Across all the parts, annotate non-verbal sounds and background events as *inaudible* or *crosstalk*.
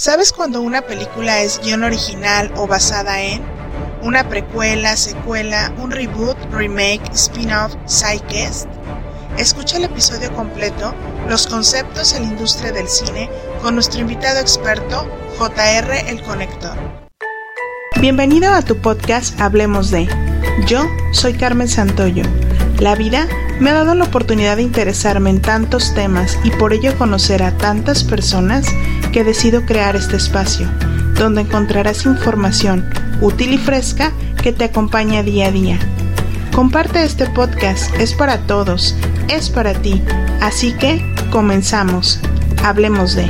¿Sabes cuando una película es guion original o basada en? ¿Una precuela, secuela, un reboot, remake, spin-off, sidecast? Escucha el episodio completo, Los conceptos en la industria del cine, con nuestro invitado experto, JR El Conector. Bienvenido a tu podcast Hablemos de. Yo soy Carmen Santoyo. La vida me ha dado la oportunidad de interesarme en tantos temas y por ello conocer a tantas personas que decido crear este espacio, donde encontrarás información útil y fresca que te acompaña día a día. Comparte este podcast, es para todos, es para ti, así que comenzamos, hablemos de...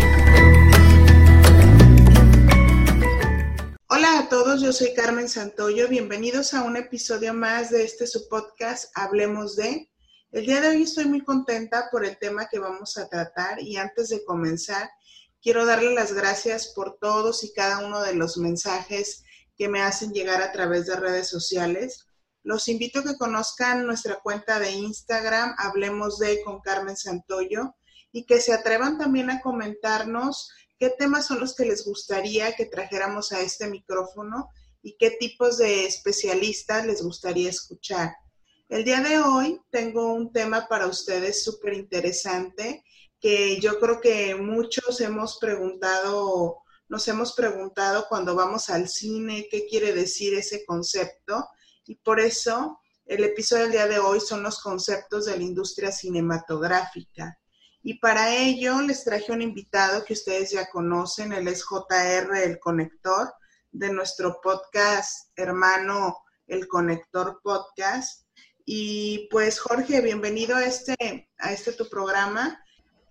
Hola a todos, yo soy Carmen Santoyo, bienvenidos a un episodio más de este su podcast, Hablemos de... El día de hoy estoy muy contenta por el tema que vamos a tratar y antes de comenzar, Quiero darle las gracias por todos y cada uno de los mensajes que me hacen llegar a través de redes sociales. Los invito a que conozcan nuestra cuenta de Instagram, Hablemos de con Carmen Santoyo, y que se atrevan también a comentarnos qué temas son los que les gustaría que trajéramos a este micrófono y qué tipos de especialistas les gustaría escuchar. El día de hoy tengo un tema para ustedes súper interesante que yo creo que muchos hemos preguntado, nos hemos preguntado cuando vamos al cine qué quiere decir ese concepto y por eso el episodio del día de hoy son los conceptos de la industria cinematográfica. Y para ello les traje un invitado que ustedes ya conocen, él es JR El Conector, de nuestro podcast hermano El Conector Podcast. Y pues Jorge, bienvenido a este, a este tu programa.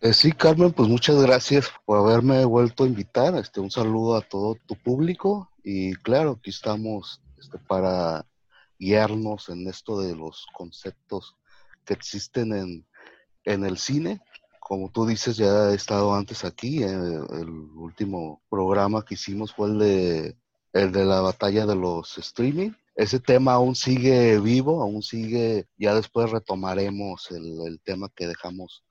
Eh, sí, Carmen, pues muchas gracias por haberme vuelto a invitar. Este, un saludo a todo tu público y claro, aquí estamos este, para guiarnos en esto de los conceptos que existen en, en el cine. Como tú dices, ya he estado antes aquí. Eh, el último programa que hicimos fue el de, el de la batalla de los streaming. Ese tema aún sigue vivo, aún sigue, ya después retomaremos el, el tema que dejamos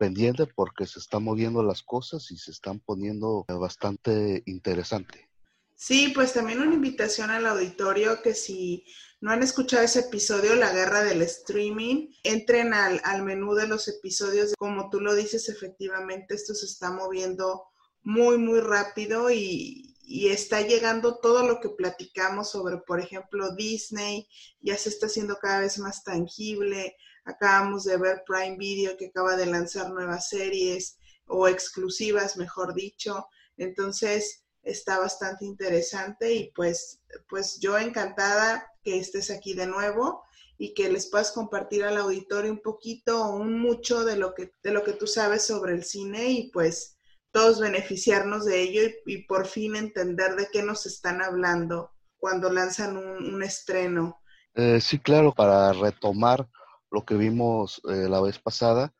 pendiente porque se están moviendo las cosas y se están poniendo bastante interesante. Sí, pues también una invitación al auditorio que si no han escuchado ese episodio, La Guerra del Streaming, entren al, al menú de los episodios. Como tú lo dices, efectivamente, esto se está moviendo muy, muy rápido y, y está llegando todo lo que platicamos sobre, por ejemplo, Disney, ya se está haciendo cada vez más tangible. Acabamos de ver Prime Video que acaba de lanzar nuevas series o exclusivas, mejor dicho. Entonces, está bastante interesante y pues, pues yo encantada que estés aquí de nuevo y que les puedas compartir al auditorio un poquito o un mucho de lo que, de lo que tú sabes sobre el cine y pues todos beneficiarnos de ello y, por fin entender de qué nos están hablando cuando lanzan un, estreno. Eh, sí, claro, para retomar lo que vimos eh, la vez pasada.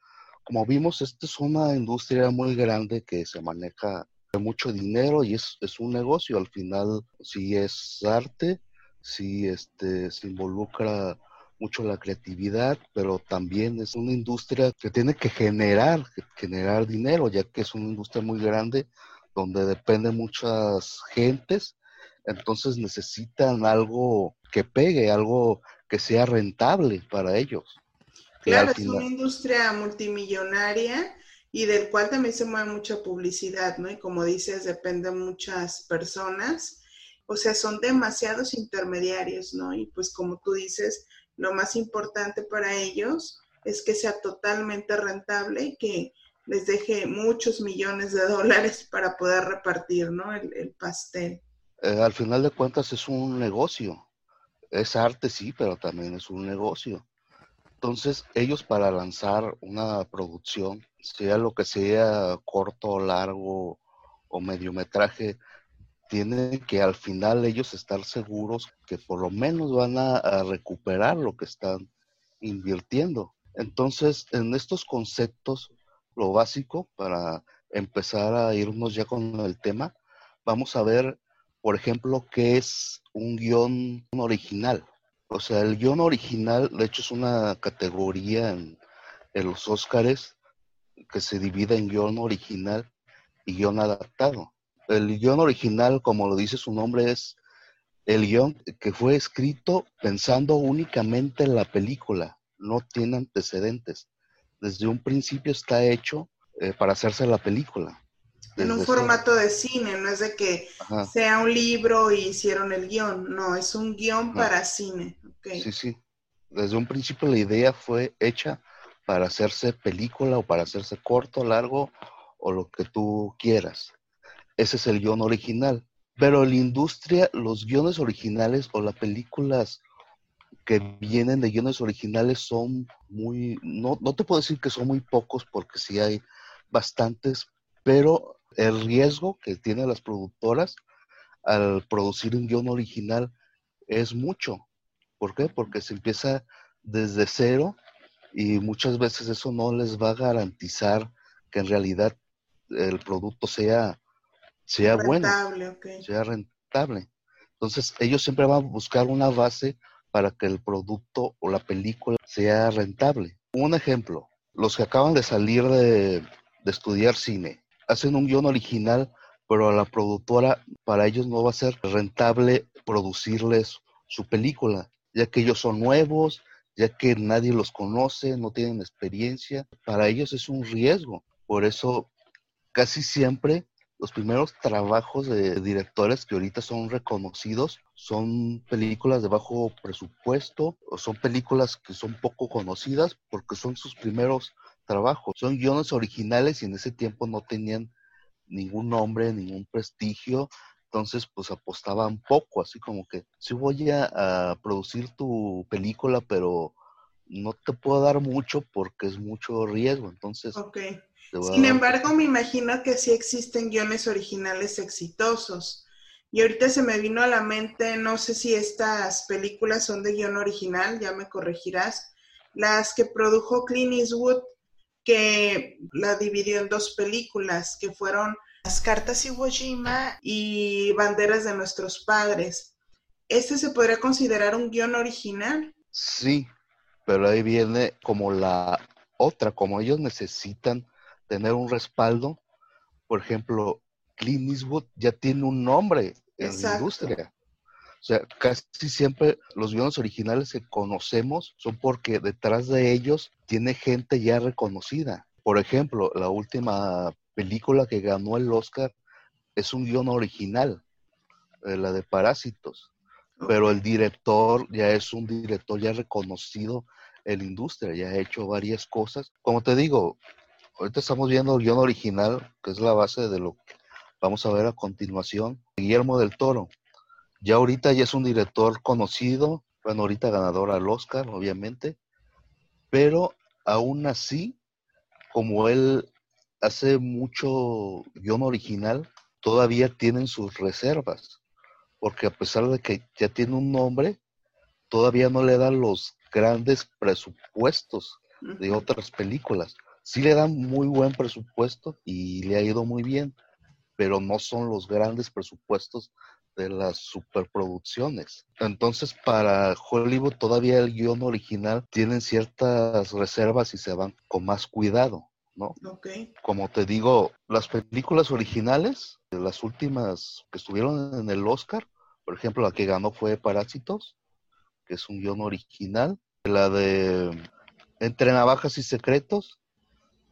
Como vimos, esta es una industria muy grande que se maneja de mucho dinero y es, es un negocio. Al final, sí es arte, sí este, se involucra mucho la creatividad, pero también es una industria que tiene que generar, generar dinero, ya que es una industria muy grande donde dependen muchas gentes, entonces necesitan algo que pegue, algo que sea rentable para ellos. Claro, es una industria multimillonaria y del cual también se mueve mucha publicidad, ¿no? Y como dices, dependen muchas personas, o sea, son demasiados intermediarios, ¿no? Y pues como tú dices, lo más importante para ellos es que sea totalmente rentable y que les deje muchos millones de dólares para poder repartir, ¿no? El, pastel. Eh, al final de cuentas es un negocio. Es arte, sí, pero también es un negocio. Entonces, ellos para lanzar una producción, sea lo que sea corto, largo o mediometraje, tienen que al final ellos estar seguros que por lo menos van a, recuperar lo que están invirtiendo. Entonces, en estos conceptos, lo básico para empezar a irnos ya con el tema, vamos a ver, por ejemplo, qué es un guion original. O sea, el guion original, de hecho, es una categoría en, los Óscares que se divide en guion original y guion adaptado. el guion original, como lo dice su nombre, es el guion que fue escrito pensando únicamente en la película, no tiene antecedentes. Desde un principio está hecho eh, para hacerse la película. En un formato de cine, no es de que sea un libro y hicieron el guion, no, es un guion para cine. Sí, sí. Desde un principio la idea fue hecha para hacerse película o para hacerse corto, largo o lo que tú quieras. Ese es el guion original. Pero en la industria, los guiones originales o las películas que vienen de guiones originales son muy, no, no te puedo decir que son muy pocos porque sí hay bastantes, pero el riesgo que tienen las productoras al producir un guion original es mucho. ¿Por qué? Porque se empieza desde cero y muchas veces eso no les va a garantizar que en realidad el producto sea, sea bueno, sea rentable. Entonces ellos siempre van a buscar una base para que el producto o la película sea rentable. Un ejemplo, los que acaban de salir de, de estudiar cine, hacen un guion original, pero a la productora, para ellos no va a ser rentable producirles su película, ya que ellos son nuevos, ya que nadie los conoce, no tienen experiencia. Para ellos es un riesgo. Por eso, casi siempre los primeros trabajos de directores que ahorita son reconocidos son películas de bajo presupuesto o son películas que son poco conocidas porque son sus primeros trabajos. Son guiones originales y en ese tiempo no tenían ningún nombre, ningún prestigio. Entonces, pues apostaban poco, así como que sí voy a, producir tu película, pero no te puedo dar mucho porque es mucho riesgo. Entonces, okay. sin embargo, me imagino que sí existen guiones originales exitosos. Y ahorita se me vino a la mente, no sé si estas películas son de guion original, ya me corregirás, las que produjo Clint Eastwood, que la dividió en dos películas, que fueron las cartas Iwo Jima y Banderas de nuestros padres. ¿Este se podría considerar un guion original? Sí, pero ahí viene como la otra, como ellos necesitan tener un respaldo. Por ejemplo, Clint Eastwood ya tiene un nombre en la industria. O sea, casi siempre los guiones originales que conocemos son porque detrás de ellos tiene gente ya reconocida. Por ejemplo, la última película que ganó el Oscar es un guion original, eh, la de Parásitos, pero el director ya es un director ya reconocido en la industria, ya ha hecho varias cosas. Como te digo, ahorita estamos viendo el guion original, que es la base de lo que vamos a ver a continuación. Guillermo del Toro, ya ahorita ya es un director conocido, bueno, ahorita ganador al Oscar, obviamente, pero aún así, como él hace mucho guion original, todavía tienen sus reservas, porque a pesar de que ya tiene un nombre, todavía no le dan los grandes presupuestos de otras películas. Sí le dan muy buen presupuesto y le ha ido muy bien, pero no son los grandes presupuestos de las superproducciones. Entonces, para Hollywood todavía el guion original tienen ciertas reservas y se van con más cuidado. ¿no? Como te digo, las películas originales, las últimas que estuvieron en el Oscar, por ejemplo, la que ganó fue Parásitos, que es un guion original. La de Entre Navajas y Secretos,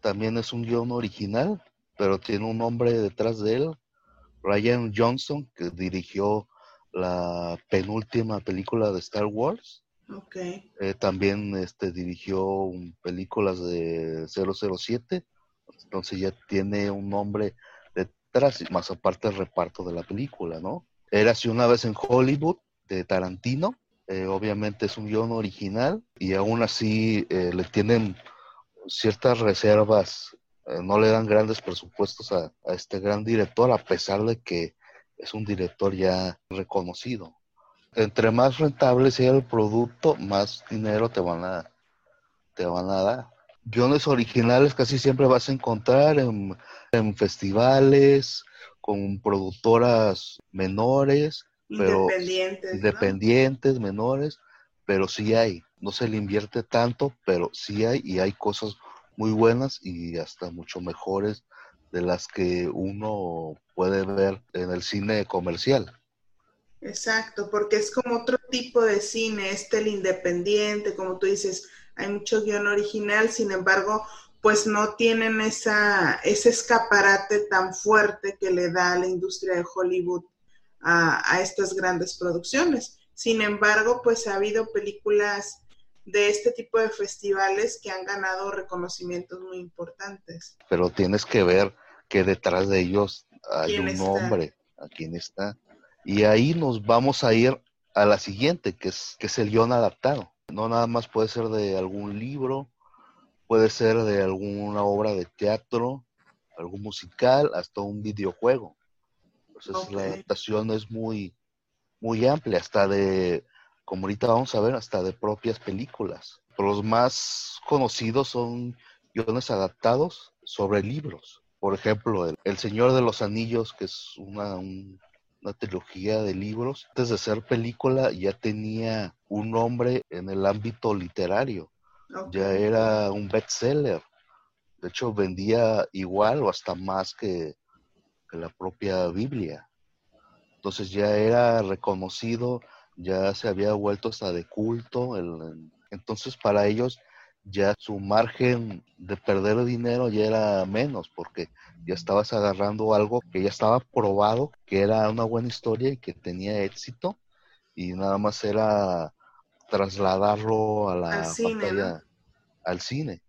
también es un guion original, pero tiene un nombre detrás de él, Ryan Johnson, que dirigió la penúltima película de Star Wars. Okay. Eh, también este, dirigió películas de 007, entonces ya tiene un nombre detrás, más aparte el reparto de la película, ¿no? Era así una vez en Hollywood, de Tarantino, eh, obviamente es un guion original y aún así eh, le tienen ciertas reservas, no le dan grandes presupuestos a este gran director, a pesar de que es un director ya reconocido entre más rentable sea el producto, más dinero te van a, te van a dar. Guiones originales casi siempre vas a encontrar en, festivales, con productoras menores, pero independientes, independientes menores, pero sí hay. No se le invierte tanto, pero sí hay y hay cosas muy buenas y hasta mucho mejores de las que uno puede ver en el cine comercial. Exacto, porque es como otro tipo de cine, este el independiente, como tú dices, hay mucho guion original, sin embargo, pues no tienen esa, ese escaparate tan fuerte que le da la industria de Hollywood a, a estas grandes producciones. Sin embargo, pues ha habido películas de este tipo de festivales que han ganado reconocimientos muy importantes. Pero tienes que ver que detrás de ellos hay un hombre, a quién está. Y ahí nos vamos a ir a la siguiente, que es, que es el guion adaptado. No nada más puede ser de algún libro, puede ser de alguna obra de teatro, algún musical, hasta un videojuego. Entonces la adaptación es muy, muy amplia, hasta de como ahorita vamos a ver, hasta de propias películas. Los más conocidos son guiones adaptados sobre libros. Por ejemplo, el, Señor de los Anillos, que es una, una trilogía de libros. Antes de ser película ya tenía un nombre en el ámbito literario. Ya era un bestseller. De hecho, vendía igual o hasta más que, que la propia Biblia. Entonces ya era reconocido ya se había vuelto hasta de culto. entonces para ellos ya su margen de perder dinero ya era menos porque ya estabas agarrando algo que ya estaba probado, que era una buena historia y que tenía éxito y nada más era trasladarlo a la al cine, al cine.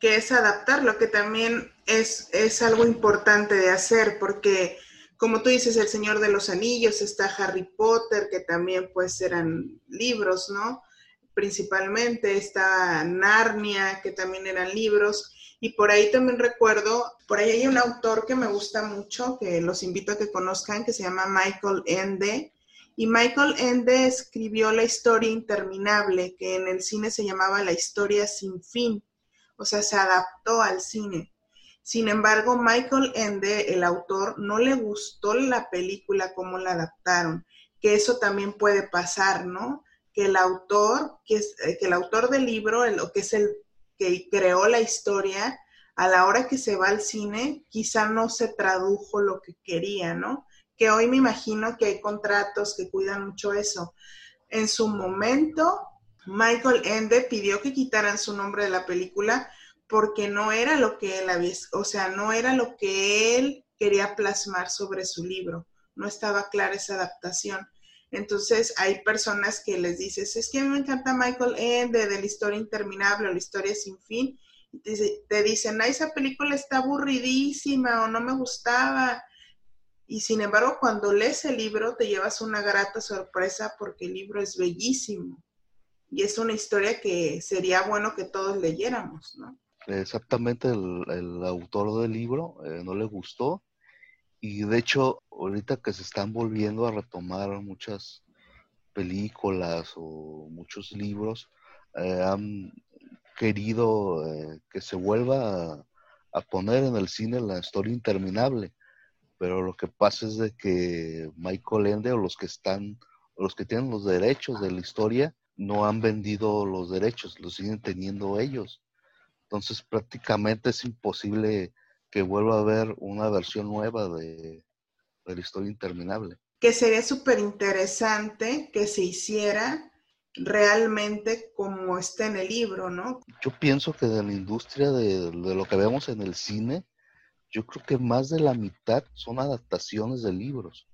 Que es adaptarlo, que también es, es algo importante de hacer porque como tú dices, El Señor de los Anillos, está Harry Potter, que también pues eran libros, ¿no? Principalmente está Narnia, que también eran libros. Y por ahí también recuerdo, por ahí hay un autor que me gusta mucho, que los invito a que conozcan, que se llama Michael Ende. Y Michael Ende escribió La historia interminable, que en el cine se llamaba La historia sin fin. O sea, se adaptó al cine. Sin embargo, Michael Ende, el autor, no le gustó la película como la adaptaron, que eso también puede pasar, ¿no? Que el autor, que, es, eh, que el autor del libro, el, que es el que creó la historia, a la hora que se va al cine, quizá no se tradujo lo que quería, ¿no? Que hoy me imagino que hay contratos que cuidan mucho eso. En su momento, Michael Ende pidió que quitaran su nombre de la película porque no era lo que él había, o sea, no era lo que él quería plasmar sobre su libro, no estaba clara esa adaptación. Entonces hay personas que les dices, es que me encanta Michael Ende de la historia interminable o la historia sin fin, y te, te dicen, ay, esa película está aburridísima o no me gustaba. Y sin embargo, cuando lees el libro te llevas una grata sorpresa porque el libro es bellísimo. Y es una historia que sería bueno que todos leyéramos, ¿no? Exactamente el, autor del libro eh, no le gustó. Y de hecho ahorita que se están volviendo a retomar muchas películas o muchos libros eh, han querido eh, que se vuelva a, poner en el cine la historia interminable. Pero lo que pasa es de que Michael Ende o los que están los que tienen los derechos de la historia no han vendido los derechos los siguen teniendo ellos entonces prácticamente es imposible que vuelva a haber una versión nueva de, la historia interminable. Que sería súper interesante que se hiciera realmente como está en el libro, ¿no? Yo pienso que de la industria de, lo que vemos en el cine, yo creo que más de la mitad son adaptaciones de libros.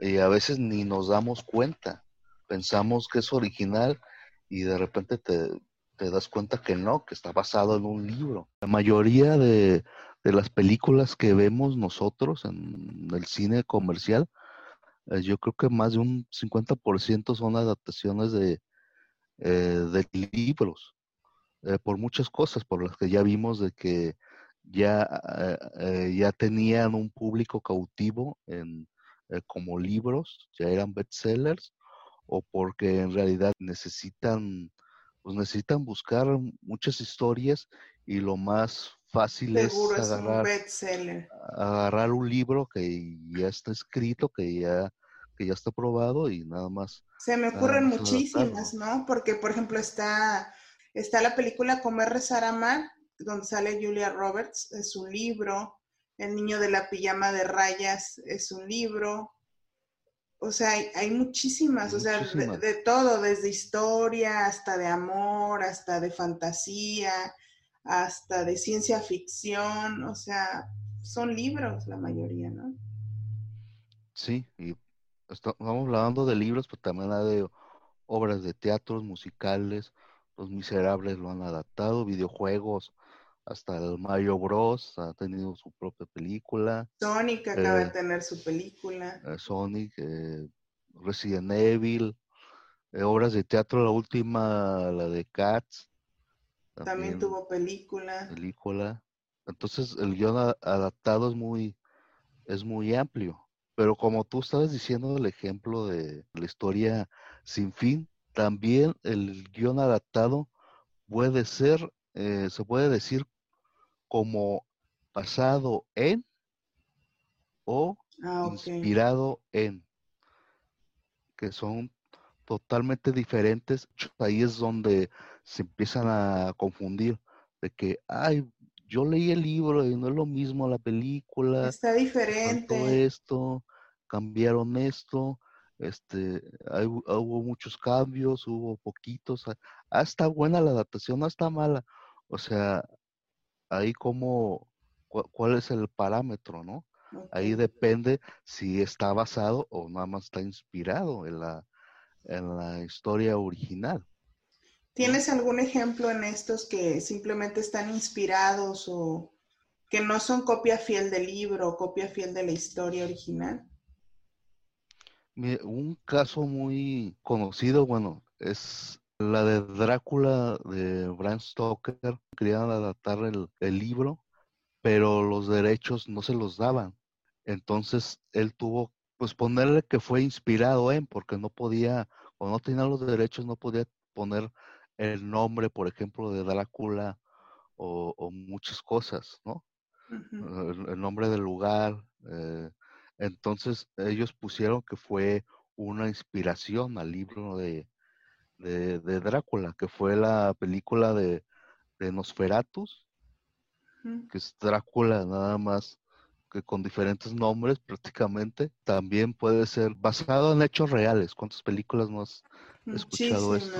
Y a veces ni nos damos cuenta. Pensamos que es original y de repente te, te das cuenta que no, que está basado en un libro. La mayoría de, las películas que vemos nosotros en el cine comercial, eh, yo creo que más de un 50% son adaptaciones de, eh, de libros, eh, por muchas cosas, por las que ya vimos de que ya, ya tenían un público cautivo en, como libros, ya eran bestsellers, o porque en realidad necesitan pues necesitan buscar muchas historias y lo más fácil es agarrar, agarrar un libro que ya está escrito, que ya, que ya está probado y nada más. Se me ocurren muchísimas, ¿no? Porque, por ejemplo, está, está la película Comer, Rezar, Amar, donde sale Julia Roberts, es un libro. El niño de la pijama de rayas es un libro. O sea, hay, muchísimas, o sea, de, todo, desde historia hasta de amor, hasta de fantasía, hasta de ciencia ficción, o sea, son libros la mayoría, ¿no? Sí, y estamos hablando de libros, pero también hay de obras de teatro, musicales, Los Miserables lo han adaptado, videojuegos, hasta el Mario Bros. ha tenido su propia película. Sonic acaba de eh, tener su película. Eh, Sonic, eh, Resident Evil, obras de teatro, la última, la de Cats. También, tuvo película. Película. Entonces el guion adaptado es muy, es muy amplio. Pero como tú estabas diciendo el ejemplo de la historia sin fin, también el guion adaptado puede ser, se puede decir como basado en o ah, inspirado en, que son totalmente diferentes. Ahí es donde se empiezan a confundir de que, ay, yo leí el libro y no es lo mismo la película. Está diferente. esto, cambiaron esto, este, hubo muchos cambios, hubo poquitos. Ah, está buena la adaptación, no está mala. O sea, ahí como, cuál es el parámetro, ¿no? Ahí depende si está basado o nada más está inspirado en la, en la historia original. ¿Tienes algún ejemplo en estos que simplemente están inspirados o que no son copia fiel del libro o copia fiel de la historia original? Un caso muy conocido, bueno, es la de Drácula de Bram Stoker, querían adaptar el, libro, pero los derechos no se los daban. Entonces él tuvo, pues ponerle que fue inspirado en, porque no podía, o no tenía los derechos, no podía poner el nombre, por ejemplo, de Drácula o, muchas cosas, ¿no? el, nombre del lugar. Eh, entonces ellos pusieron que fue una inspiración al libro de, de, Drácula, que fue la película de, de Nosferatus, que es Drácula nada más que con diferentes nombres prácticamente. También puede ser basado en hechos reales. ¿Cuántas películas no has escuchado esto?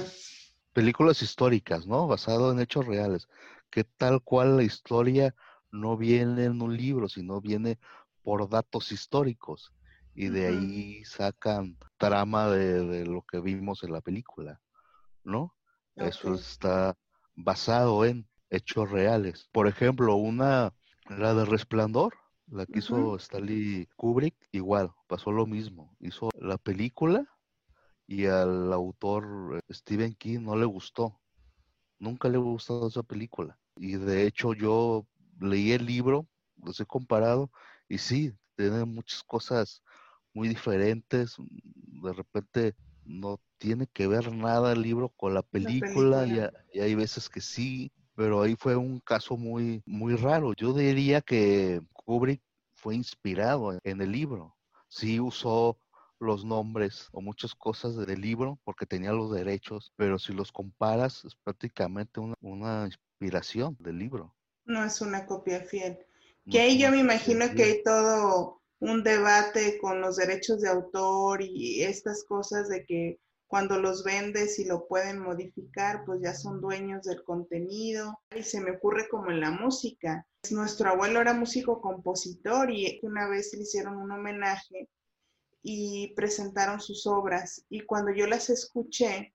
Películas históricas, ¿no? Basado en hechos reales. Que tal cual la historia no viene en un libro, sino viene por datos históricos. Y de ahí sacan trama de, lo que vimos en la película. ¿No? Eso está basado en hechos reales. Por ejemplo, una, la de Resplandor, la que hizo Stanley Kubrick, igual, pasó lo mismo. Hizo la película y al autor eh, Stephen King no le gustó. Nunca le gustó esa película. Y de hecho yo leí el libro, los he comparado y sí, tiene muchas cosas muy diferentes. De repente no tiene que ver nada el libro con la película, Y, hay veces que sí, pero ahí fue un caso muy, muy raro. Yo diría que Kubrick fue inspirado en el libro. Sí usó los nombres o muchas cosas del libro porque tenía los derechos, pero si los comparas es prácticamente una, inspiración del libro. No es una copia fiel. Que ahí yo me imagino que hay todo un debate con los derechos de autor y estas cosas de que cuando los vendes y lo pueden modificar, pues ya son dueños del contenido. Y se me ocurre como en la música. Nuestro abuelo era músico compositor y una vez le hicieron un homenaje y presentaron sus obras. Y cuando yo las escuché,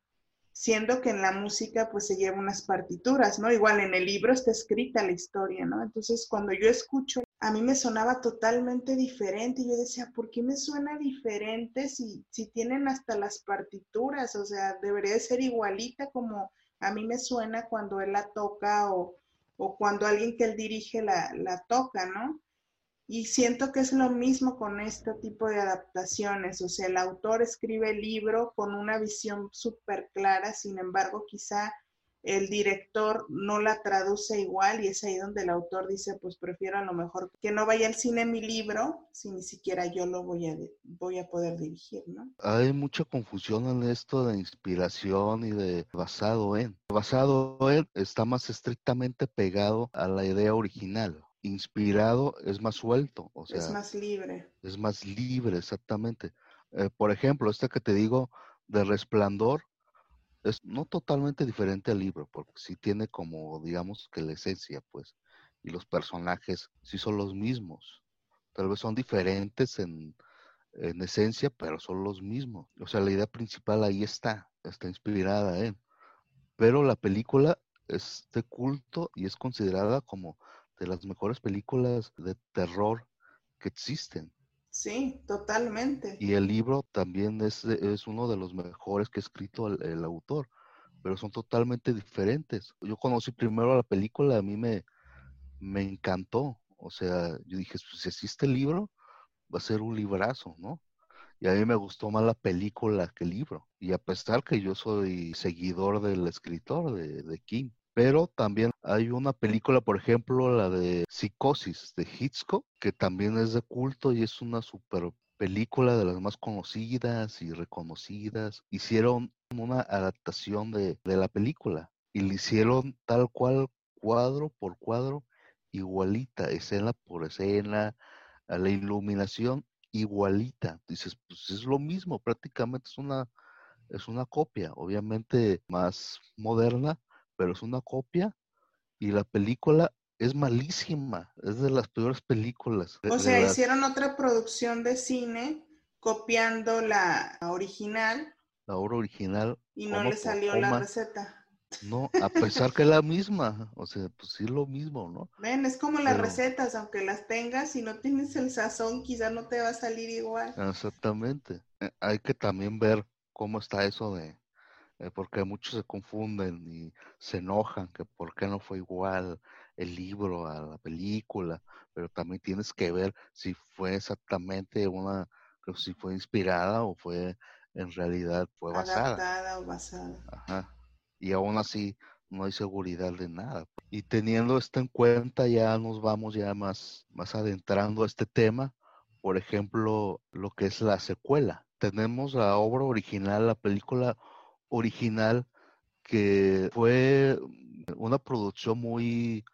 siendo que en la música pues se lleva unas partituras, ¿no? Igual en el libro está escrita la historia, ¿no? Entonces cuando yo escucho a mí me sonaba totalmente diferente y yo decía, ¿por qué me suena diferente si, si tienen hasta las partituras? O sea, debería ser igualita como a mí me suena cuando él la toca o, o cuando alguien que él dirige la, la toca, ¿no? Y siento que es lo mismo con este tipo de adaptaciones, o sea, el autor escribe el libro con una visión súper clara, sin embargo, quizá el director no la traduce igual y es ahí donde el autor dice, pues prefiero a lo mejor que no vaya al cine mi libro si ni siquiera yo lo voy a, voy a poder dirigir, ¿no? Hay mucha confusión en esto de inspiración y de basado en. Basado en está más estrictamente pegado a la idea original. Inspirado es más suelto, o sea, es más libre. Es más libre, exactamente. Eh, por ejemplo, este que te digo de Resplandor es no totalmente diferente al libro, porque sí tiene como, digamos, que la esencia, pues, y los personajes sí son los mismos. Tal vez son diferentes en, en esencia, pero son los mismos. O sea, la idea principal ahí está, está inspirada en. Pero la película es de culto y es considerada como de las mejores películas de terror que existen. Sí, totalmente. Y el libro también es, es uno de los mejores que ha escrito el, autor, pero son totalmente diferentes. Yo conocí primero la película, a mí me, me encantó. O sea, yo dije, pues, si existe el libro, va a ser un librazo, ¿no? Y a mí me gustó más la película que el libro. Y a pesar que yo soy seguidor del escritor de, de King, pero también hay una película, por ejemplo, la de Psicosis de Hitchcock, que también es de culto y es una super película de las más conocidas y reconocidas. Hicieron una adaptación de, de la película y le hicieron tal cual cuadro por cuadro igualita, escena por escena, a la iluminación igualita. Dices, pues es lo mismo, prácticamente es una, es una copia, obviamente más moderna, pero es una copia y la película es malísima, es de las peores películas. o sea, hicieron otra producción de cine copiando la original. La obra original. Y no le salió la receta. No, a pesar que es la misma, o sea, pues sí es lo mismo, ¿no? Ven, es como las recetas, aunque las tengas, y no tienes el sazón, quizá no te va a salir igual. Exactamente. Eh, hay que también ver cómo está eso de, eh, porque muchos se confunden y se enojan que por qué no fue igual el libro a la película, pero también tienes que ver si fue exactamente una, si fue inspirada o fue en realidad fue basada. Adaptada o basada. Ajá. Y aún así no hay seguridad de nada. Y teniendo esto en cuenta ya nos vamos ya más, más adentrando a este tema. Por ejemplo, lo que es la secuela. Tenemos la obra original, la película original que fue una producción muy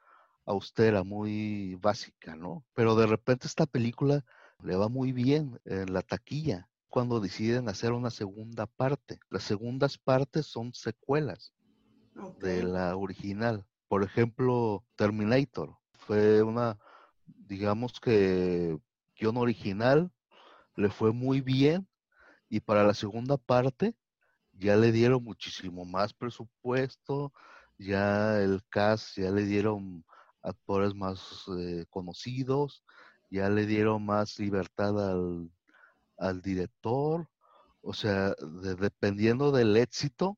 austera, muy básica, ¿no? Pero de repente esta película le va muy bien en la taquilla cuando deciden hacer una segunda parte. Las segundas partes son secuelas de la original. Por ejemplo, Terminator fue una, digamos que guion original, le fue muy bien y para la segunda parte ya le dieron muchísimo más presupuesto, ya el cast, ya le dieron actores más eh, conocidos, ya le dieron más libertad al, al director, o sea, dependiendo del éxito,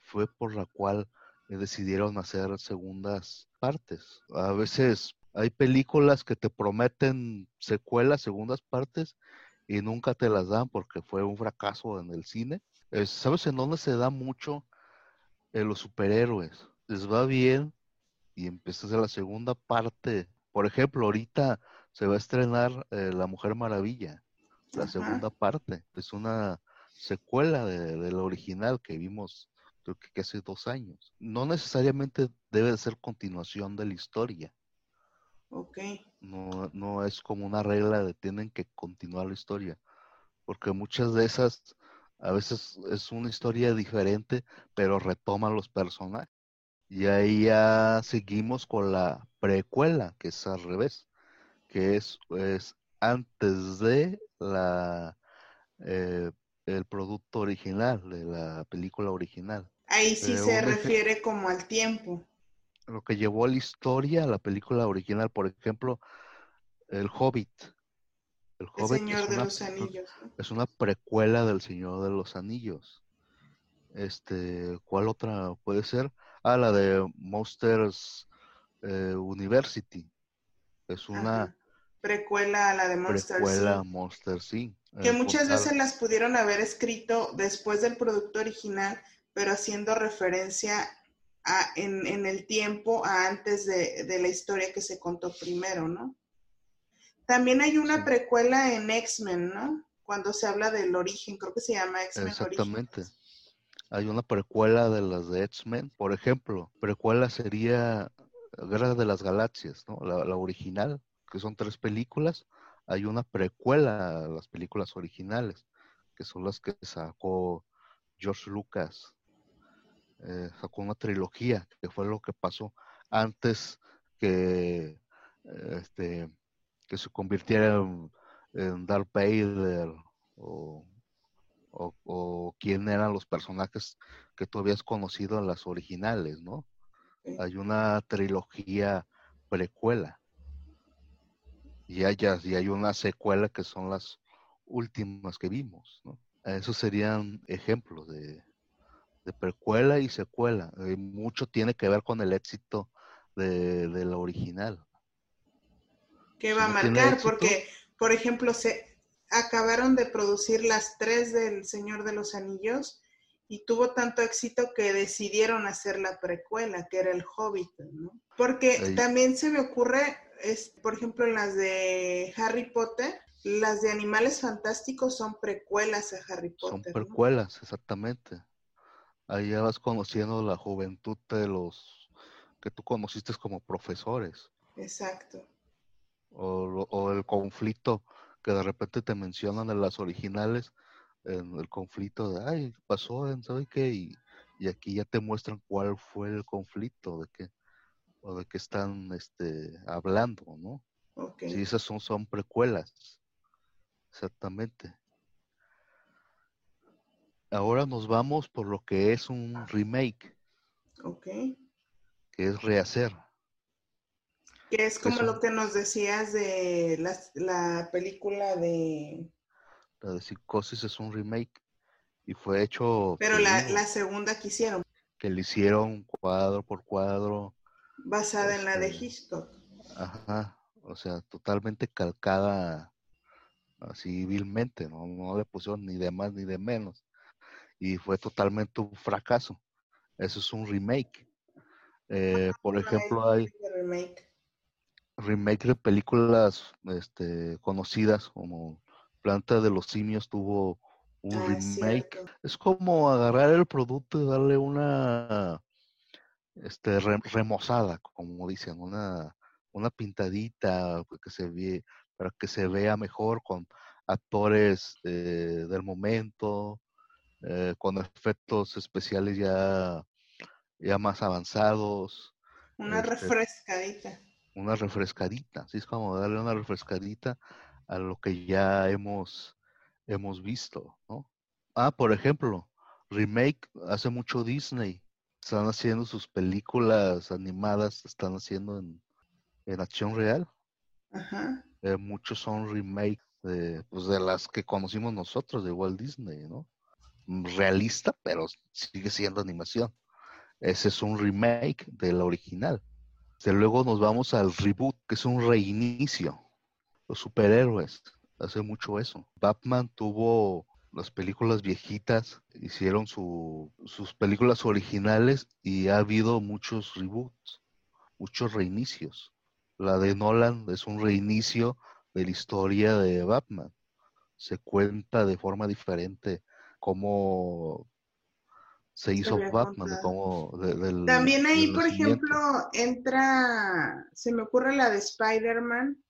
fue por la cual decidieron hacer segundas partes. A veces hay películas que te prometen secuelas, segundas partes, y nunca te las dan porque fue un fracaso en el cine ¿Sabes en dónde se da mucho en los superhéroes? Les va bien y empiezas a la segunda parte. Por ejemplo, ahorita se va a estrenar eh, La Mujer Maravilla, la segunda parte. Es una secuela de, la original que vimos creo que hace dos años. No necesariamente debe ser continuación de la historia. Ok. No, no es como una regla de tienen que continuar la historia, porque muchas de esas a veces es una historia diferente, pero retoma los personajes. Y ahí ya seguimos con la precuela, que es al revés, que es, antes de la eh, el producto original, de la película original. Ahí sí eh, se refiere como al tiempo. Lo que llevó a la historia, la película original, por ejemplo, El Hobbit, el, Señor de los Anillos. Es una precuela del Señor de los Anillos. Este, ¿cuál otra puede ser? Ah, la de Monsters eh, University. Es una precuela a la de Monsters. Precuela Monsters, sí. Que muchas veces las pudieron haber escrito después del producto original, pero haciendo referencia a, en, en el tiempo a antes de, de la historia que se contó primero, ¿no? También hay una precuela en X-Men, ¿no? Cuando se habla del origen, creo que se llama X-Men. Exactamente. Hay una precuela de las de X-Men. Por ejemplo, precuela sería Guerra de las Galaxias, ¿no? La, original, que son tres películas. Hay una precuela a las películas originales, que son las que sacó George Lucas. Eh, sacó una trilogía, que fue lo que pasó antes que, este, que se convirtiera en, en Darth Vader o o, quién eran los personajes que tú habías conocido en las originales, ¿no? Hay una trilogía precuela. Y hay, y hay una secuela que son las últimas que vimos, ¿no? Esos serían ejemplos de, precuela y secuela. Eh, mucho tiene que ver con el éxito de, la original. ¿Qué va a marcar? Porque, por ejemplo, se, acabaron de producir las tres del Señor de los Anillos y tuvo tanto éxito que decidieron hacer la precuela, que era el Hobbit, ¿no? Porque también se me ocurre, es, por ejemplo, en las de Harry Potter, las de Animales Fantásticos son precuelas a Harry Potter. Son precuelas, exactamente. Ahí ya vas conociendo la juventud de los que tú conociste como profesores. Exacto. O, o el conflicto que de repente te mencionan en las originales, en el conflicto de, ay, pasó en ¿sabe qué? Y, aquí ya te muestran cuál fue el conflicto, de qué, o de qué están este, hablando, ¿no? Okay. Sí, esas son, son precuelas, exactamente. Ahora nos vamos por lo que es un remake. Ok. Que es rehacer. Que es como lo que nos decías de la, película de... La de Psicosis es un remake y fue hecho... Pero la, segunda que hicieron. Que le hicieron cuadro por cuadro. Basada en la de este, Hitchcock. Ajá, o sea, totalmente calcada así vilmente, ¿no? no le pusieron ni de más ni de menos. Y fue totalmente un fracaso. Eso es un remake. Eh, por ejemplo, hay... Remake remake de películas este, conocidas como Planta de los Simios tuvo un ah, remake. Es como agarrar el producto y darle una este, remozada, como dicen, una, una pintadita que se ve, para que se vea mejor con actores eh, del momento, eh, con efectos especiales ya, ya más avanzados. Una este refrescadita una refrescadita, así es como darle una refrescadita a lo que ya hemos, hemos visto, ¿no? Ah, por ejemplo, remake, hace mucho Disney, están haciendo sus películas animadas, están haciendo en, acción real. Ajá. Eh, muchos son remake de, pues de las que conocimos nosotros de Walt Disney, ¿no? Realista, pero sigue siendo animación. Ese es un remake de la original luego nos vamos al reboot, que es un reinicio. Los superhéroes, hace mucho eso. Batman tuvo las películas viejitas, hicieron sus películas originales y ha habido muchos reboots, muchos reinicios. La de Nolan es un reinicio de la historia de Batman. Se cuenta de forma diferente cómo se hizo Batman, También ahí, por ejemplo, entra, se me ocurre la de Spider-Man,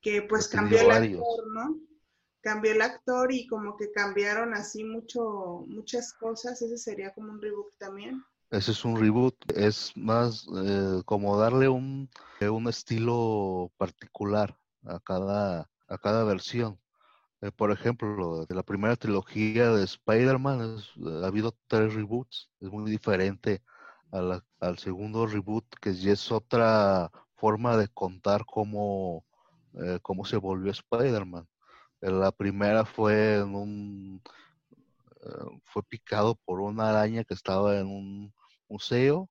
que pues cambió el actor, ¿no? Cambió el actor y como que cambiaron así mucho, muchas cosas, ese sería como un reboot también. Ese es un reboot, es más eh, como darle un, un estilo particular a cada, a cada versión. Eh, por ejemplo, de la primera trilogía de Spider-Man ha habido tres reboots. Es muy diferente al segundo reboot, que ya es otra forma de contar cómo, eh, cómo se volvió Spider-Man. Eh, la primera fue en un fue picado por una araña que estaba en un museo.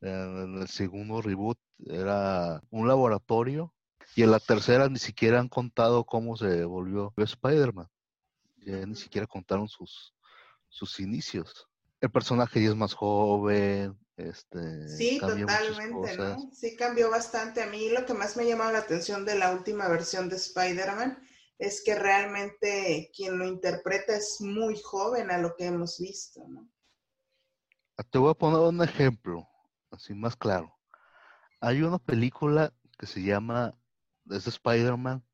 En el segundo reboot era un laboratorio y en la tercera ni siquiera han contado cómo se volvió Spider-Man. Ya ni siquiera contaron sus, sus inicios. El personaje ya es más joven. Este, sí, totalmente, ¿no? Sí, cambió bastante. A mí lo que más me ha llamado la atención de la última versión de Spider-Man es que realmente quien lo interpreta es muy joven a lo que hemos visto, ¿no? Te voy a poner un ejemplo, así más claro. Hay una película que se llama, es de Spider-Man,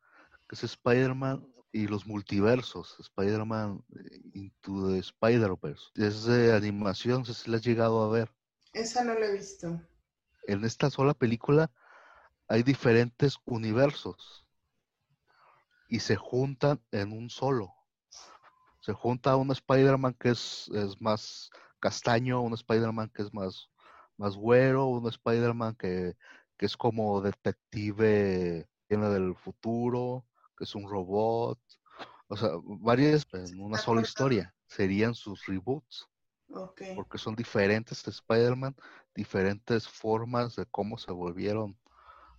que es Spider-Man y los multiversos, Spider-Man eh, Into the Spider-Verse. Es de animación, no sé si la has llegado a ver. Esa no la he visto. En esta sola película hay diferentes universos y se juntan en un solo. Se junta un Spider-Man que es, es, más castaño, un Spider-Man que es más, más güero, un Spider-Man que, que es como detective, viene del futuro, que es un robot. O sea, varias en una sola historia serían sus reboots. Porque son diferentes Spider-Man, diferentes formas de cómo se volvieron,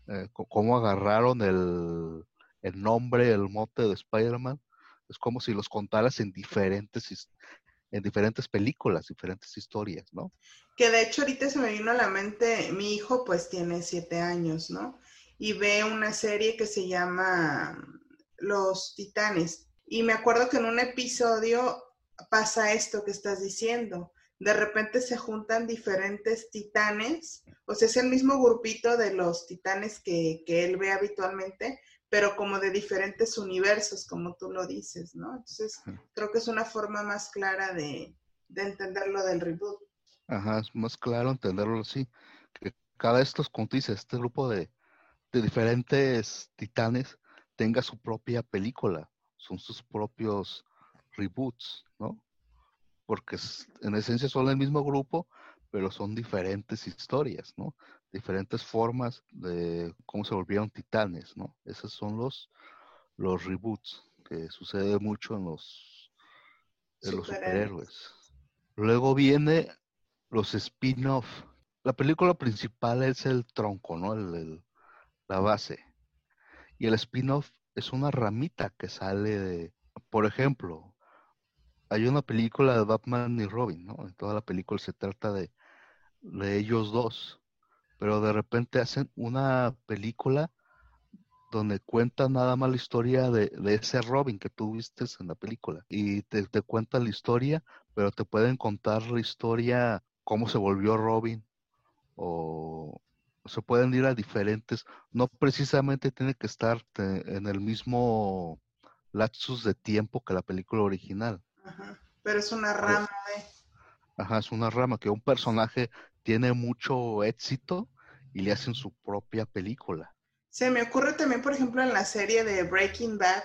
eh, cómo agarraron el, el, nombre, el mote de Spider-Man. Es como si los contaras en diferentes, en diferentes películas, diferentes historias, ¿no? Que de hecho ahorita se me vino a la mente, mi hijo pues tiene siete años, ¿no? Y ve una serie que se llama Los Titanes. Y me acuerdo que en un episodio pasa esto que estás diciendo. De repente se juntan diferentes titanes, o sea, es el mismo grupito de los titanes que, él ve habitualmente, pero como de diferentes universos, como tú lo dices, ¿no? Entonces, creo que es una forma más clara de, de entender lo del reboot. Ajá, es más claro entenderlo así, que cada de estos, como este grupo de, de diferentes titanes tenga su propia película, son sus propios reboots, ¿no? Porque en esencia son el mismo grupo, pero son diferentes historias, ¿no? Diferentes formas de cómo se volvieron titanes, ¿no? Esos son los, los reboots, que sucede mucho en los, en los superhéroes. Luego viene los spin-off. La película principal es el tronco, ¿no? El, la base. Y el spin-off es una ramita que sale de, por ejemplo, hay una película de Batman y Robin, ¿no? En toda la película se trata de, de ellos dos, pero de repente hacen una película donde cuentan nada más la historia de, ese Robin que tú viste en la película. Y te, te cuentan la historia, pero te pueden contar la historia, cómo se volvió Robin, o se pueden ir a diferentes, no precisamente tiene que estar en el mismo lapsus de tiempo que la película original. Ajá, pero es una rama de... Ajá, es una rama que un personaje tiene mucho éxito y le hacen su propia película. Se me ocurre también, por ejemplo, en la serie de Breaking Bad,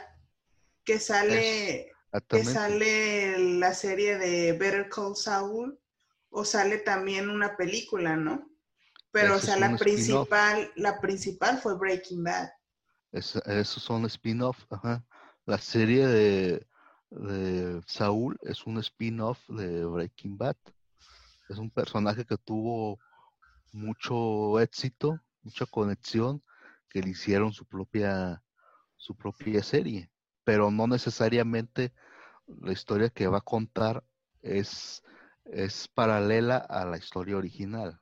que sale, que sale la serie de Better Call Saul, o sale también una película, ¿no? Pero, o sea, la principal, la principal fue Breaking Bad. Es, esos son spin-off, ajá. La serie de, de Saúl es un spin-off de Breaking Bad. Es un personaje que tuvo mucho éxito, mucha conexión, que le hicieron su propia, su propia serie. Pero no necesariamente la historia que va a contar es, es paralela a la historia original.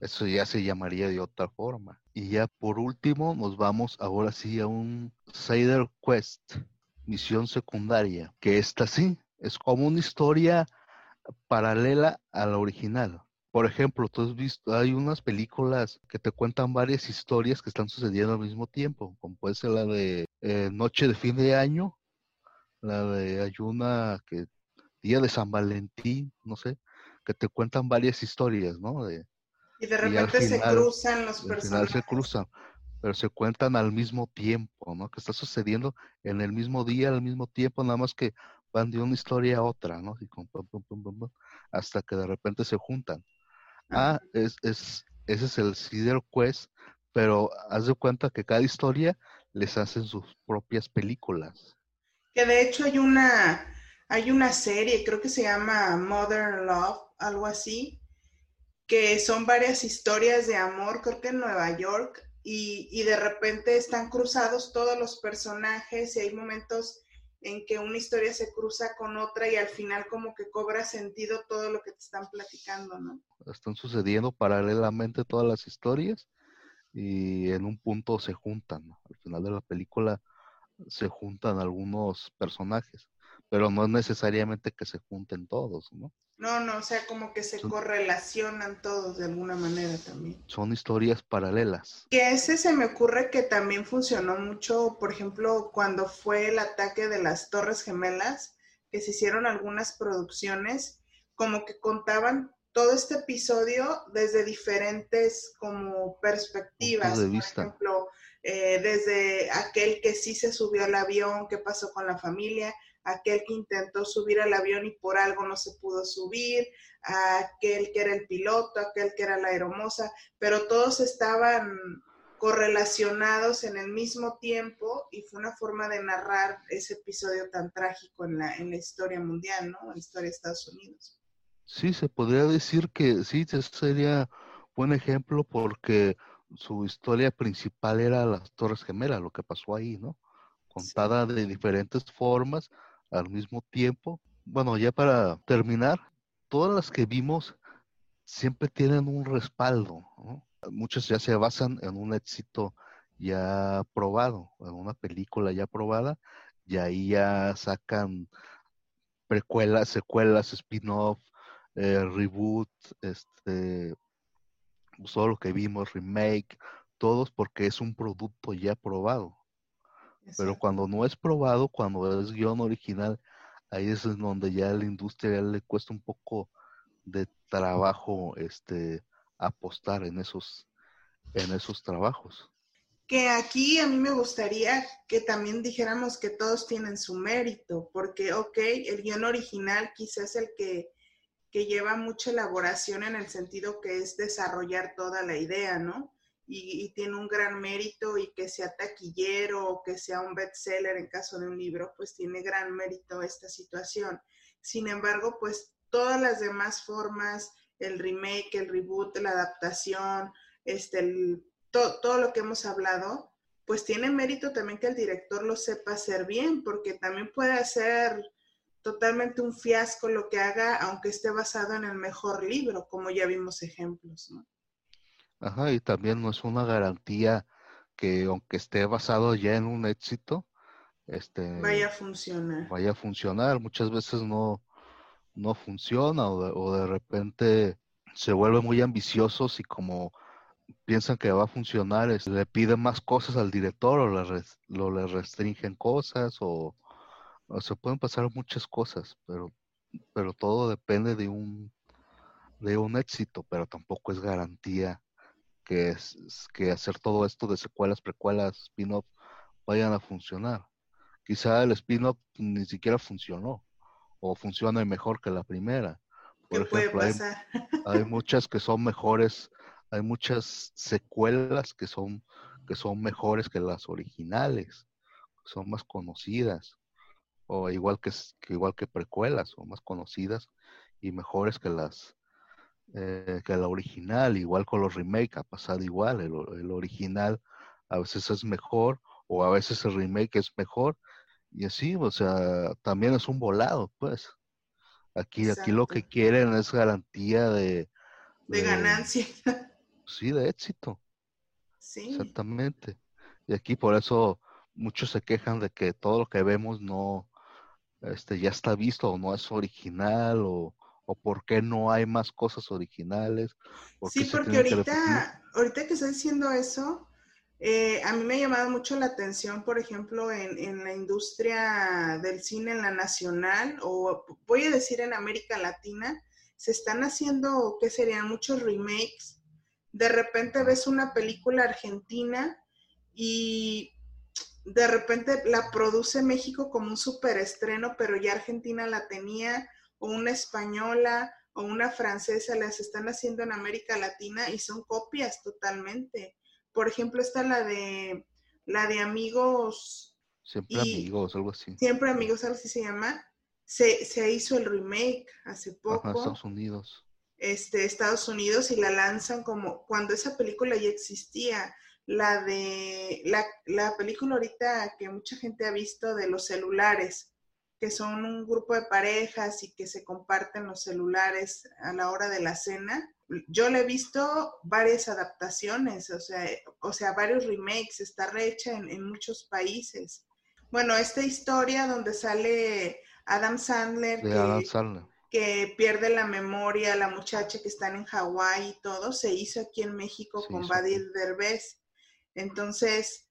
Eso ya se llamaría de otra forma. Y ya por último nos vamos ahora sí a un Cider Quest, misión secundaria, que esta sí, es como una historia paralela a la original. Por ejemplo, tú has visto, hay unas películas que te cuentan varias historias que están sucediendo al mismo tiempo, como puede ser la de eh, Noche de fin de año, la de Ayuna, que Día de San Valentín, no sé, que te cuentan varias historias, ¿no? De, y de repente se cruzan los personajes. Al final se cruzan, pero se cuentan al mismo tiempo, ¿no? Que está sucediendo en el mismo día, al mismo tiempo, nada más que van de una historia a otra, ¿no? hasta que de repente se juntan. Ah, es, es, ese es el Cider Quest, pero haz de cuenta que cada historia les hacen sus propias películas. Que de hecho hay una, hay una serie, creo que se llama Modern Love, algo así, que son varias historias de amor, creo que en Nueva York, y, de repente están cruzados todos los personajes y hay momentos en que una historia se cruza con otra y al final como que cobra sentido todo lo que te están platicando, ¿no? Están sucediendo paralelamente todas las historias y en un punto se juntan. Al final de la película se juntan algunos personajes, pero no necesariamente que se junten todos, ¿no? No, no, o sea, como que se correlacionan todos de alguna manera también. Son historias paralelas. Que ese se me ocurre que también funcionó mucho, por ejemplo, cuando fue el ataque de las Torres Gemelas, que se hicieron algunas producciones, como que contaban todo este episodio desde diferentes como perspectivas. de vista. Por ejemplo, eh, desde aquel que sí se subió al avión, qué pasó con la familia, aquel que intentó subir al avión y por algo no se pudo subir, aquel que era el piloto, aquel que era la aeromoza, pero todos estaban correlacionados en el mismo tiempo y fue una forma de narrar ese episodio tan trágico en la, en la historia mundial, ¿no? En la historia de Estados Unidos. Sí, se podría decir que sí, sería buen ejemplo porque su historia principal era las Torres Gemelas, lo que pasó ahí, ¿no? Contada de diferentes formas, al mismo tiempo. Bueno, ya para terminar, todas las que vimos siempre tienen un respaldo. Muchas ya se basan en un éxito ya probado, en una película ya probada, y ahí ya sacan precuelas, secuelas, spin-off, eh, reboot, este, todo lo que vimos, remake, todos porque es un producto ya probado. Pero cuando no es probado, cuando es guion original, ahí es donde ya a la industria le cuesta un poco de trabajo este apostar en esos en esos trabajos. Que aquí a mí me gustaría que también dijéramos que todos tienen su mérito, porque, ok, el guion original quizás es el que, que lleva mucha elaboración en el sentido que es desarrollar toda la idea, ¿no? Y, tiene un gran mérito y que sea taquillero o que sea un bestseller en caso de un libro, pues tiene gran mérito esta situación. Sin embargo, pues todas las demás formas, el remake, el reboot, la adaptación, este, todo lo que hemos hablado, pues tiene mérito también que el director lo sepa hacer bien, porque también puede ser totalmente un fiasco lo que haga, aunque esté basado en el mejor libro, como ya vimos ejemplos, ¿no? Ajá, y también no es una garantía que aunque esté basado ya en un éxito, este vaya a funcionar. Vaya a funcionar. Muchas veces no, no funciona o de, repente se vuelven muy ambiciosos y como piensan que va a funcionar, le piden más cosas al director o le, lo, le restringen cosas o, o, se pueden pasar muchas cosas, pero, pero todo depende de un, de un éxito, pero tampoco es garantía que, es, que hacer todo esto de secuelas, precuelas, spin-off vayan a funcionar. Quizá el spin-off ni siquiera funcionó o funciona mejor que la primera. Por ejemplo, *laughs* hay, muchas que son mejores, hay muchas secuelas que son, que son mejores que las originales, son más conocidas, o igual que, que igual que precuelas, son más conocidas y mejores que las eh, que la original, igual con los remake ha pasado igual, el, el, original a veces es mejor o a veces el remake es mejor y así, o sea, también es un volado, pues. Aquí, aquí lo que quieren es garantía de, de, ganancia. *laughs* Sí, de éxito. Sí. Exactamente. Y aquí por eso muchos se quejan de que todo lo que vemos no, este, ya está visto o no es original o, o por qué no hay más cosas originales. sí, porque ahorita, ahorita que estoy diciendo eso, eh, a mí me ha llamado mucho la atención, por ejemplo, en, en, la industria del cine en la nacional, o voy a decir en América Latina, se están haciendo, ¿qué serían? Muchos remakes. De repente ves una película argentina y de repente la produce México como un superestreno, pero ya Argentina la tenía o una española o una francesa las están haciendo en América Latina y son copias totalmente. Por ejemplo, está la de la de amigos. Siempre amigos, algo así. Siempre amigos, algo así se llama. Se, se hizo el remake hace poco. Ajá, Estados Unidos. Este, Estados Unidos y la lanzan como cuando esa película ya existía. La de la, la película ahorita que mucha gente ha visto de los celulares que son un grupo de parejas y que se comparten los celulares a la hora de la cena. Yo le he visto varias adaptaciones, o sea, o sea varios remakes, está rehecha en, en muchos países. Bueno, esta historia donde sale Adam Sandler, que, pierde la memoria, la muchacha que están en Hawái y todo, se hizo aquí en México con Badir Derbez. Entonces,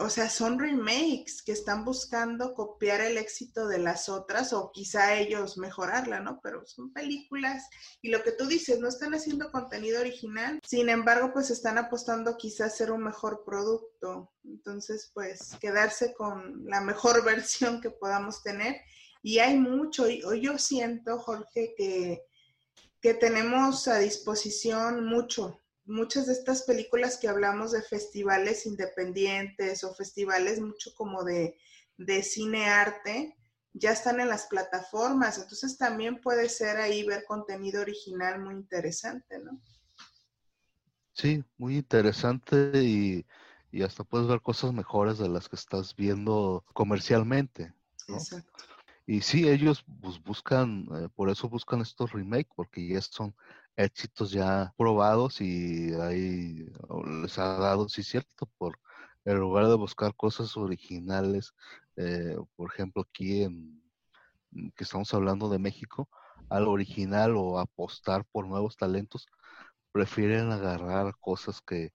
o sea, son remakes que están buscando copiar el éxito de las otras o quizá ellos mejorarla, ¿no? Pero son películas y lo que tú dices, no están haciendo contenido original, sin embargo, pues están apostando quizá a hacer un mejor producto. Entonces, pues quedarse con la mejor *laughs* versión que podamos tener. Y hay mucho, hoy yo siento, Jorge, que, que tenemos a disposición mucho, muchas de estas películas que hablamos de festivales independientes o festivales mucho como de, cine arte, ya están en las plataformas, entonces también puede ser ahí ver contenido original muy interesante, ¿no? Sí, muy interesante y, hasta puedes ver cosas mejores de las que estás viendo comercialmente. Exacto. Y sí, ellos pues, buscan, eh, por eso buscan estos remakes, porque ya son éxitos ya probados y ahí les ha dado, sí, cierto, por en lugar de buscar cosas originales, eh, por ejemplo, aquí en que estamos hablando de México, al original o apostar por nuevos talentos, prefieren agarrar cosas que,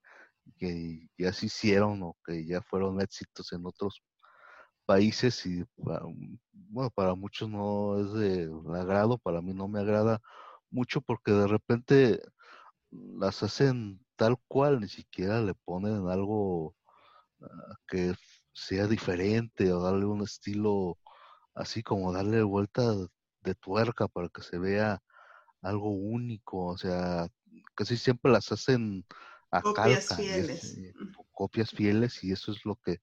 que ya se hicieron o que ya fueron éxitos en otros países y bueno, para muchos no es de agrado, para mí no me agrada mucho porque de repente las hacen tal cual, ni siquiera le ponen algo ah, que sea diferente o darle un estilo así como darle vuelta de tuerca para que se vea algo único, o sea, casi siempre las hacen a copias fieles. copias fieles y eso es lo que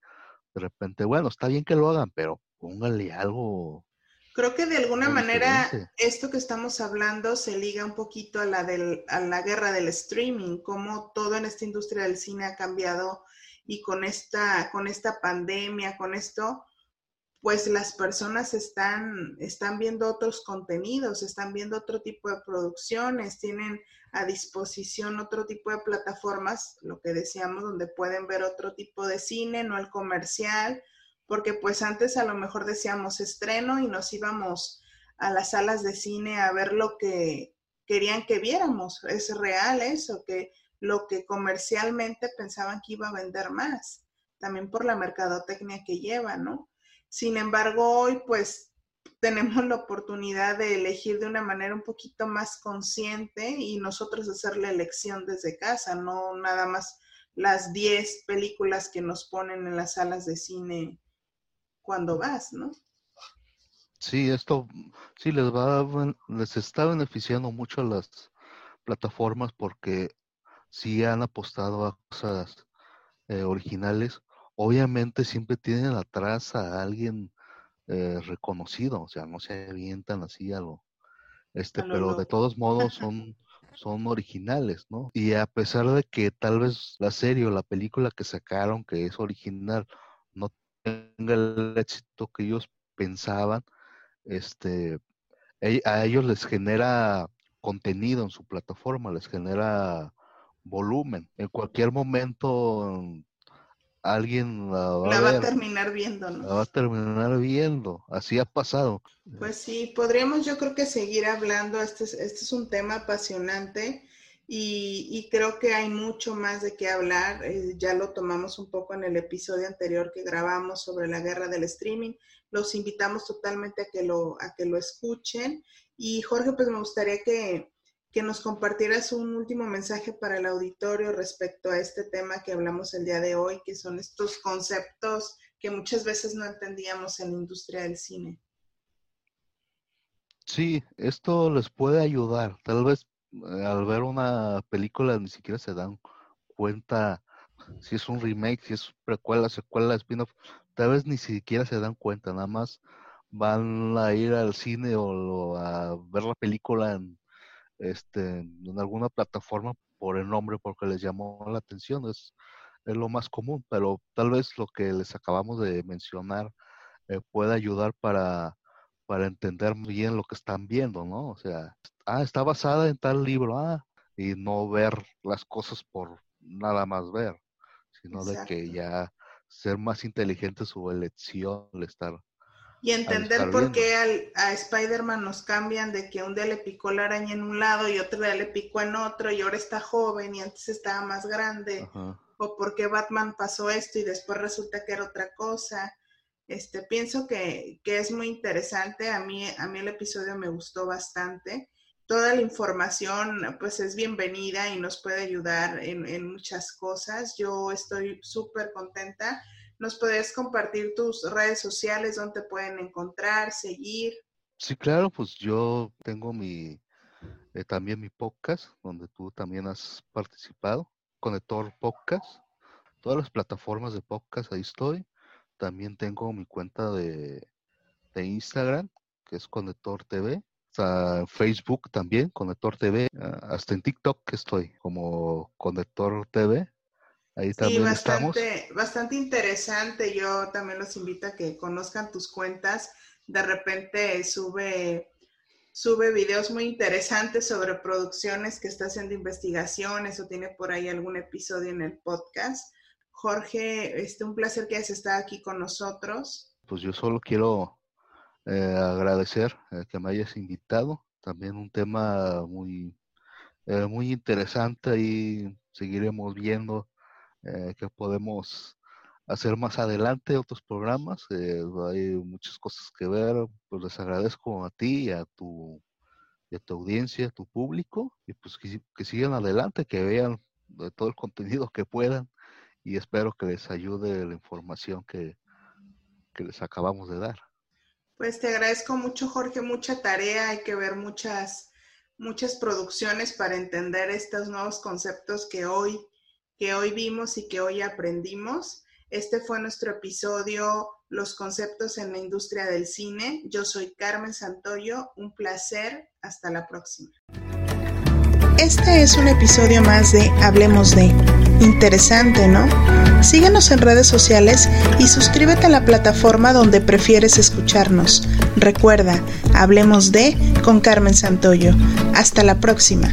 de repente, bueno, está bien que lo hagan, pero póngale algo Creo que de alguna manera esto que estamos hablando se liga un poquito a la, del, a la guerra del streaming, cómo todo en esta industria del cine ha cambiado y con esta, con esta pandemia, con esto, pues las personas están, están viendo otros contenidos, están viendo otro tipo de producciones, tienen a disposición otro tipo de plataformas, lo que decíamos, donde pueden ver otro tipo de cine, no el comercial, porque pues antes a lo mejor decíamos estreno y nos íbamos a las salas de cine a ver lo que querían que viéramos. Es real eso, que lo que comercialmente pensaban que iba a vender más, también por la mercadotecnia que lleva, ¿no? Sin embargo, hoy pues tenemos la oportunidad de elegir de una manera un poquito más consciente y nosotros hacer la elección desde casa, no nada más las 10 películas que nos ponen en las salas de cine cuando vas, ¿no? Sí, esto sí les va, les está beneficiando mucho a las plataformas porque si han apostado a cosas eh, originales. Obviamente siempre tienen atrás a alguien eh, reconocido, o sea, no se avientan así a lo, este, pero de todos modos *laughs* son, son originales, ¿no? Y a pesar de que tal vez la serie o la película que sacaron, que es original, tenga el éxito que ellos pensaban, este, a ellos les genera contenido en su plataforma, les genera volumen. En cualquier momento alguien la va, a, terminar viendo, ¿no? La va a terminar viendo, así ha pasado. Pues sí, podríamos yo creo que seguir hablando, este es, este es un tema apasionante y, creo que hay mucho más de qué hablar. Eh, ya lo tomamos un poco en el episodio anterior que grabamos sobre la guerra del streaming. Los invitamos totalmente a que lo, a que lo escuchen. Y Jorge, pues me gustaría que, que nos compartieras un último mensaje para el auditorio respecto a este tema que hablamos el día de hoy, que son estos conceptos que muchas veces no entendíamos en la industria del cine. Sí, esto les puede ayudar. Tal vez al ver una película ni siquiera se dan cuenta si es un remake, si es precuela, secuela, spin-off, tal vez ni siquiera se dan cuenta, nada más van a ir al cine o, a ver la película en, este, en alguna plataforma por el nombre, porque les llamó la atención, es, es lo más común, pero tal vez lo que les acabamos de mencionar eh, pueda ayudar para, para entender bien lo que están viendo, ¿no? O sea, ah, está basada en tal libro, ah, y no ver las cosas por nada más ver, sino de que ya ser más inteligente su elección, el estar Y entender por qué a Spider-Man nos cambian de que un día le picó la araña en un lado y otro día le picó en otro y ahora está joven y antes estaba más grande. O por qué Batman pasó esto y después resulta que era otra cosa. Este, pienso que, es muy interesante. A mí, a mí el episodio me gustó bastante. Toda la información pues es bienvenida y nos puede ayudar en, en muchas cosas. Yo estoy súper contenta ¿Nos podrías compartir tus redes sociales donde pueden encontrar, seguir? Sí, claro, pues yo tengo mi eh, también mi podcast, donde tú también has participado, Conector Podcast, todas las plataformas de podcast, ahí estoy. También tengo mi cuenta de, de Instagram, que es Conector TV. Hasta Facebook también, Conector TV. Ah, hasta en TikTok estoy como Conector TV. Ahí también sí, bastante, bastante interesante. Yo también los invito a que conozcan tus cuentas. De repente sube, sube videos muy interesantes sobre producciones que está haciendo investigaciones o tiene por ahí algún episodio en el podcast. Jorge, este, un placer que hayas estado aquí con nosotros. Pues yo solo quiero eh, agradecer eh, que me hayas invitado. También un tema muy, eh, muy interesante y seguiremos viendo que podemos hacer más adelante otros programas. Hay muchas cosas que ver. Pues les agradezco a ti y a tu, a tu audiencia, a tu público, y pues que, sigan adelante, que vean todo el contenido que puedan y espero que les ayude la información que, que les acabamos de dar. Pues te agradezco mucho, Jorge, mucha tarea, hay que ver muchas, muchas producciones para entender estos nuevos conceptos que hoy que hoy vimos y que hoy aprendimos. Este fue nuestro episodio Los conceptos en la industria del cine. Yo soy Carmen Santoyo. Un placer. Hasta la próxima. Este es un episodio más de Hablemos de. Interesante, ¿no? Síguenos en redes sociales y suscríbete a la plataforma donde prefieres escucharnos. Recuerda, Hablemos de con Carmen Santoyo. Hasta la próxima.